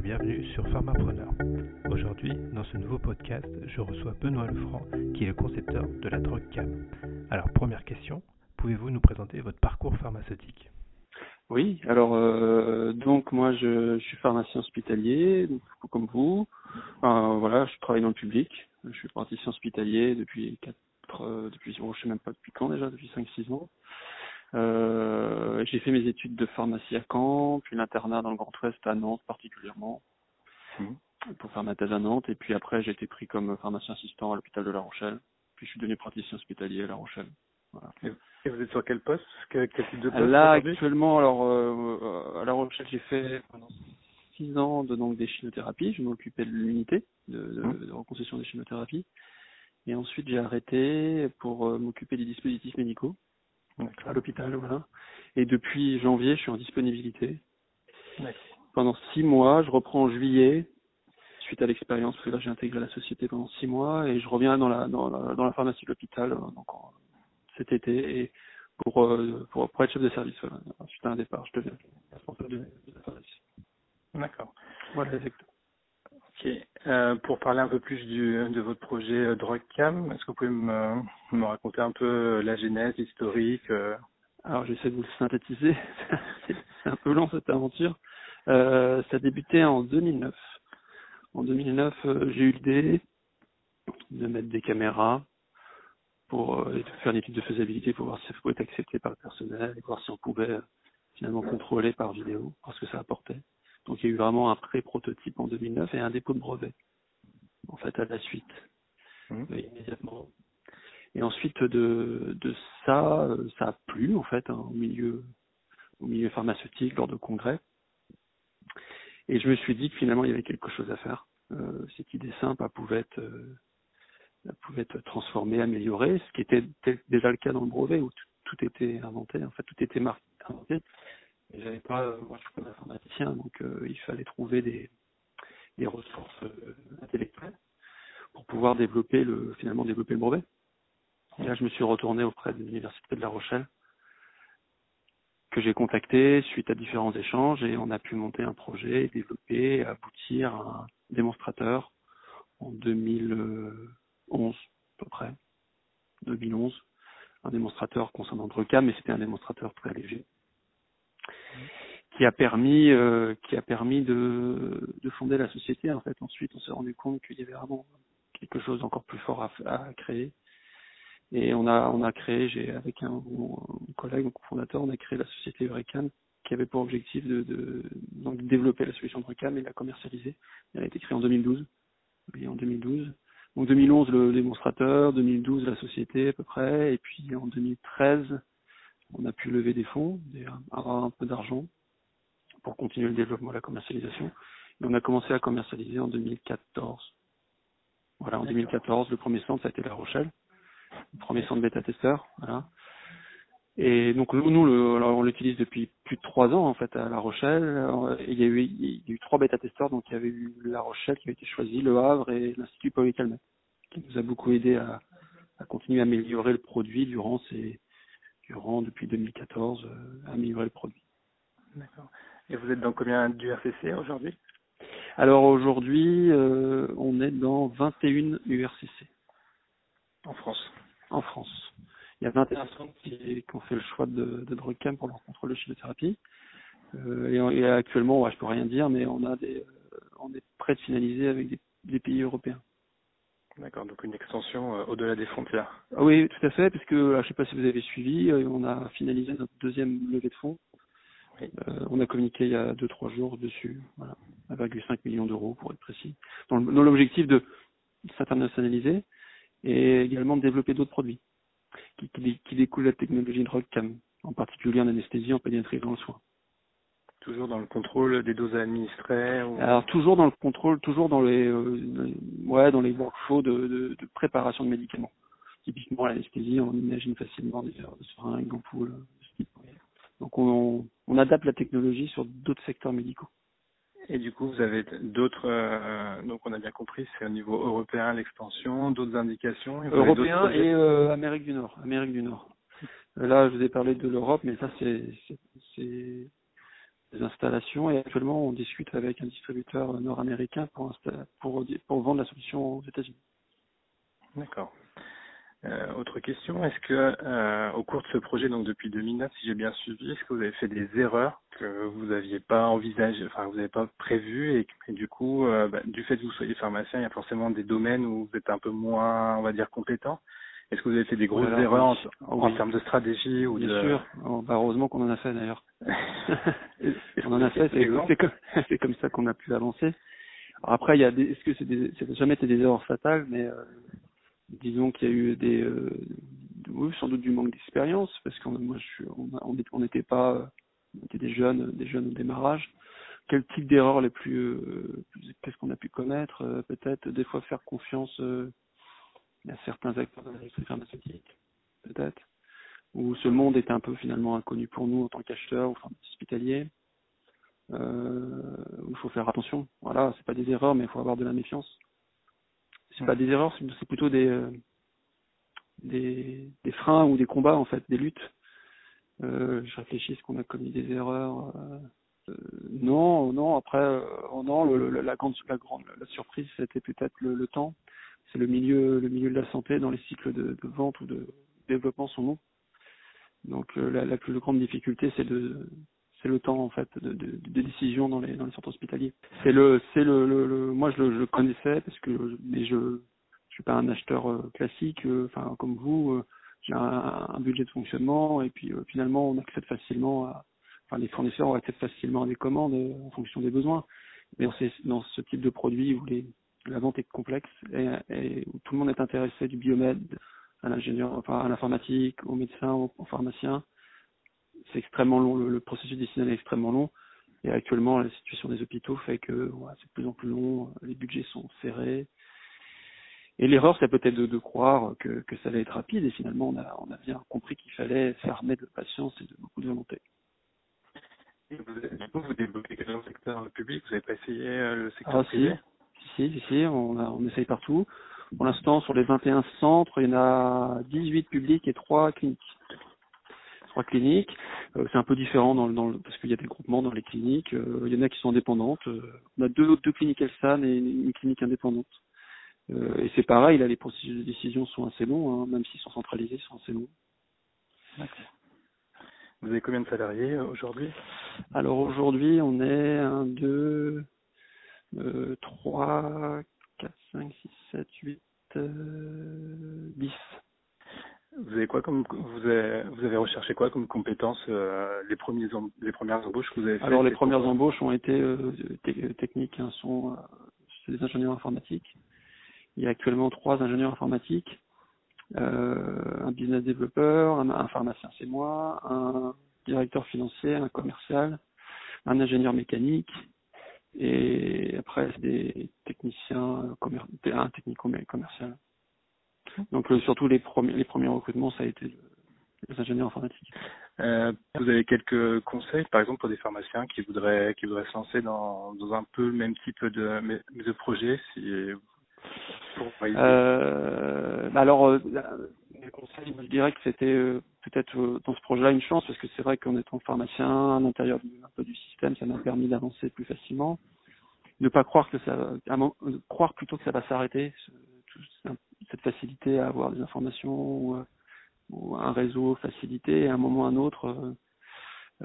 bienvenue sur Pharmapreneur. Aujourd'hui, dans ce nouveau podcast, je reçois Benoît Lefranc, qui est le concepteur de la drogue CAM. Alors, première question, pouvez-vous nous présenter votre parcours pharmaceutique? Oui, alors euh, donc moi je, suis pharmacien hospitalier, donc, comme vous. voilà, je travaille dans le public. Je suis praticien hospitalier depuis 4, euh, depuis, bon, je sais même pas depuis quand déjà, depuis 5-6 ans. Euh, j'ai fait mes études de pharmacie à Caen, puis l'internat dans le Grand Ouest à Nantes particulièrement, mmh. pour faire ma thèse à Nantes. Et puis après, j'ai été pris comme pharmacien assistant à l'hôpital de La Rochelle. Puis je suis devenu praticien hospitalier à La Rochelle. Voilà. Et vous êtes sur quel poste? Quel, type de poste Là, actuellement, alors euh, à La Rochelle, j'ai fait pendant six ans de donc des chimiothérapies. Je m'occupais de l'unité de, de, mmh. de, reconstruction des chimiothérapies. Et ensuite, j'ai arrêté pour euh, m'occuper des dispositifs médicaux à l'hôpital, voilà. Et depuis janvier, je suis en disponibilité. Pendant six mois, je reprends en juillet, suite à l'expérience, parce que là j'ai intégré la société pendant six mois, et je reviens dans la dans la, dans la pharmacie de l'hôpital euh, donc cet été et pour, euh, pour pour être chef de service. Voilà. Suite à un départ, je deviens responsable de, la pharmacie. D'accord. Voilà, exactement. Ok. Euh, pour parler un peu plus du, de votre projet euh, DrugCam, est-ce que vous pouvez me, me, raconter un peu euh, la genèse, l'historique euh... Alors j'essaie de vous le synthétiser. C'est un peu long cette aventure. Euh, ça a débuté en 2009. En 2009, euh, j'ai eu l'idée de mettre des caméras pour faire une étude de faisabilité pour voir si ça pouvait être accepté par le personnel et voir si on pouvait finalement contrôler par vidéo, parce que ça apportait. Donc il y a eu vraiment un pré-prototype en 2009 et un dépôt de brevet, en fait, à la suite, mmh. euh, immédiatement. Et ensuite de, de ça, euh, ça a plu, en fait, hein, au, milieu, au milieu pharmaceutique, lors de congrès. Et je me suis dit que finalement, il y avait quelque chose à faire. Euh, cette idée simple, elle pouvait être, euh, elle pouvait être transformée, améliorée, ce qui était déjà le cas dans le brevet, où tout était inventé, en fait, tout était marqué, inventé j'avais pas, euh, moi je suis pas informaticien, donc euh, il fallait trouver des, des ressources euh, intellectuelles pour pouvoir développer le, finalement développer le brevet. Et là, je me suis retourné auprès de l'université de La Rochelle, que j'ai contacté suite à différents échanges, et on a pu monter un projet, développer, aboutir à un démonstrateur en 2011 à peu près, 2011, un démonstrateur concernant le cas, mais c'était un démonstrateur très léger qui a permis euh, qui a permis de, de fonder la société en fait. Ensuite on s'est rendu compte qu'il y avait vraiment quelque chose d'encore plus fort à, à, créer. Et on a on a créé j'ai avec un, collègue mon cofondateur on a créé la société Eurecan qui avait pour objectif de, de, donc, développer la solution de Recam et la commercialiser. Elle a été créée en 2012 et en 2012 donc 2011 le démonstrateur. 2012 la société à peu près. Et puis en 2013 on a pu lever des fonds, avoir un peu d'argent pour continuer le développement, la commercialisation. Et on a commencé à commercialiser en 2014. Voilà, en 2014, le premier centre, ça a été La Rochelle, le premier centre bêta-testeur. Voilà. Et donc nous, nous le, on l'utilise depuis plus de trois ans en fait à La Rochelle. il y a eu, il y a eu trois bêta-testeurs, donc il y avait eu La Rochelle qui a été choisi, Le Havre et l'Institut Paul Calmet, qui nous a beaucoup aidé à, à continuer à améliorer le produit durant ces, durant depuis 2014 euh, améliorer le produit. D'accord. Et vous êtes dans combien du RCC aujourd'hui? Alors aujourd'hui, euh, on est dans 21 URCC. En France? En France. Il y a 21 centres qui, qui, ont fait le choix de, de DrugCam pour leur contrôle de chimiothérapie. Euh, et, et, actuellement, ouais, je peux rien dire, mais on a des, euh, on est prêt de finaliser avec des, des pays européens. D'accord, donc une extension euh, au-delà des frontières. Ah oui, tout à fait, puisque je ne sais pas si vous avez suivi, euh, on a finalisé notre deuxième levée de fonds. Oui. Euh, on a communiqué il y a deux trois jours dessus, voilà, 1,5 millions d'euros pour être précis, dans l'objectif de s'internationaliser et également de développer d'autres produits qui, qui, qui découlent de la technologie de ROCAM, en particulier en anesthésie, en pédiatrie dans le soin. Toujours dans le contrôle des doses administrées ou... Alors toujours dans le contrôle, toujours dans les, euh, ouais, dans les workflows de, de, de, préparation de médicaments. Typiquement l'anesthésie, on imagine facilement des seringues, d'ampoules. Donc on, on adapte la technologie sur d'autres secteurs médicaux. Et du coup, vous avez d'autres, euh, donc on a bien compris, c'est au niveau européen l'expansion, d'autres indications. Européen et euh, Amérique du Nord. Amérique du Nord. Là, je vous ai parlé de l'Europe, mais ça c'est des installations et actuellement on discute avec un distributeur nord-américain pour, pour, pour vendre la solution aux États-Unis. D'accord. Euh, autre question, est-ce que euh, au cours de ce projet, donc depuis 2009, si j'ai bien suivi, est-ce que vous avez fait des erreurs que vous n'aviez pas envisagées, enfin vous n'avez pas prévues et, du coup, euh, bah, du fait que vous soyez pharmacien, il y a forcément des domaines où vous êtes un peu moins, on va dire, compétent? Est-ce que vous avez fait des grosses erreurs en, termes de stratégie ou Bien sûr. Oh, bah, heureusement qu'on en a fait d'ailleurs. on en a fait. C'est comme, comme, ça qu'on a pu avancer. Alors après, il y a des, est-ce que c'est des, c'est jamais été des erreurs fatales, mais euh, disons qu'il y a eu des, euh, oui, sans doute du manque d'expérience, parce qu'on moi, je, on n'était pas, on était des jeunes, des jeunes au démarrage. Quel type d'erreur les plus, euh, qu'est-ce qu'on a pu commettre euh, Peut-être des fois faire confiance à certains acteurs de l'industrie pharmaceutique, peut-être, où ce monde est un peu finalement inconnu pour nous en tant qu'acheteurs ou hospitaliers. Euh, il faut faire attention. Voilà, c'est pas des erreurs, mais il faut avoir de la méfiance c'est pas des erreurs, c'est plutôt des, euh, des, des freins ou des combats en fait, des luttes. Euh, je réfléchis, est-ce qu'on a commis des erreurs euh, Non, non. Après, euh, non. La grande, la grande, surprise, c'était peut-être le, temps. C'est le milieu, le milieu de la santé dans les cycles de, vente ou de développement sont longs. Donc la, plus grande difficulté, c'est de c'est le temps en fait de, de, de, décision dans les dans les centres hospitaliers. C'est le c'est le, moi je le, je connaissais parce que je je suis pas un acheteur euh, classique euh, enfin comme vous euh, j'ai un, un, budget de fonctionnement et puis finalement on accède facilement enfin les fournisseurs accèdent facilement à des commandes en fonction des besoins. Mais c'est dans ce type de produit où les la vente est complexe et, et où tout le monde est intéressé du biomède à l'ingénieur enfin à l'informatique, aux médecins, aux, aux pharmaciens c'est extrêmement long, le, processus décisionnel est extrêmement long. Et actuellement, la situation des hôpitaux fait que c'est de plus en plus long, les budgets sont serrés. Et l'erreur, c'est peut-être de, de, croire que, que ça allait être rapide, et finalement, on a, on a bien compris qu'il fallait s'armer de patience et de beaucoup de volonté. Et vous, du coup, vous développez quel secteur public? Vous n'avez pas essayé euh, le secteur ah, privé? Si, si, si, on, a, on essaye partout. Pour l'instant, sur les 21 centres, il y en a 18 publics et 3 cliniques trois cliniques. Euh, c'est un peu différent dans, dans parce qu'il y a des groupements dans les cliniques. Euh, il y en a qui sont indépendantes. Euh, on a deux, deux cliniques Elsan et une, clinique indépendante. et c'est pareil, là, les processus de décision sont assez longs, hein, même s'ils sont centralisés, ils sont assez longs. Vous avez combien de salariés aujourd'hui? Alors aujourd'hui, on est 1, 2, 3, 4, 5, 6, 7, 8, 10. Vous avez quoi comme vous avez, vous avez recherché quoi comme compétences euh, les premiers les premières embauches que vous avez faites Alors les premières embauches ont été euh, techniques, hein, sont euh, c'est des ingénieurs informatiques. Il y a actuellement trois ingénieurs informatiques, euh, un business développeur, un, un pharmacien c'est moi, un directeur financier, un commercial, un ingénieur mécanique et après c'est des techniciens un technico commercial. Donc euh, surtout les premiers les premiers recrutements, ça a été les ingénieurs informatiques. Euh, vous avez quelques conseils, par exemple, pour des pharmaciens qui voudraient qui voudraient se lancer dans, dans un peu le même type de de projet, si euh, bah alors, euh, mes conseils, je dirais que c'était euh, peut-être dans ce projet-là une chance, parce que c'est vrai qu'en étant pharmacien à l'intérieur du, un peu du système, ça m'a permis d'avancer plus facilement. Ne pas croire que ça, croire plutôt que ça va s'arrêter. Cette facilité à avoir des informations ou, euh, ou un réseau facilité, et à un moment ou à un autre, euh,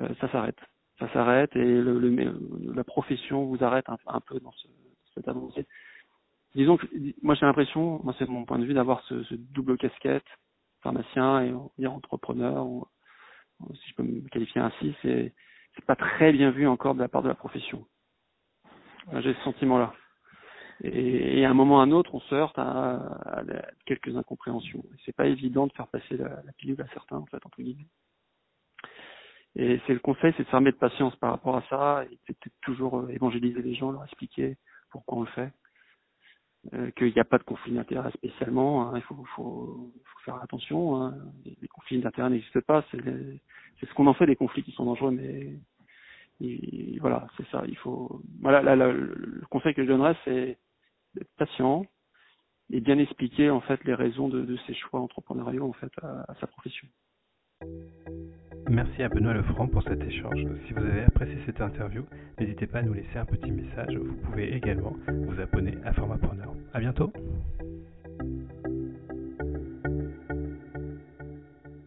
euh, ça s'arrête. Ça s'arrête et le, la profession vous arrête un, peu dans ce, cette avancée. Disons que moi j'ai l'impression, moi c'est mon point de vue, d'avoir ce, double casquette, pharmacien et entrepreneur, si je peux me qualifier ainsi, c'est pas très bien vu encore de la part de la profession. J'ai ce sentiment-là. Et, et, à un moment ou à un autre, on se heurte à, à, quelques incompréhensions. C'est pas évident de faire passer la, la, pilule à certains, en fait, entre guillemets. Et c'est le conseil, c'est de s'armer de patience par rapport à ça, et c'est toujours euh, évangéliser les gens, leur expliquer pourquoi on le fait, euh, qu'il n'y a pas de conflit d'intérêt spécialement. Hein, il faut, faut, faut, faire attention. Hein, les, les, conflits d'intérêt n'existent pas. C'est ce qu'on en fait des conflits qui sont dangereux, mais voilà, c'est ça. Il faut. Voilà, là, là, le conseil que je donnerais, c'est d'être patient et bien expliquer en fait les raisons de, de ses choix entrepreneuriaux en fait à, sa profession. Merci à Benoît Lefranc pour cet échange. Si vous avez apprécié cette interview, n'hésitez pas à nous laisser un petit message. Vous pouvez également vous abonner à Format Preneur. À bientôt!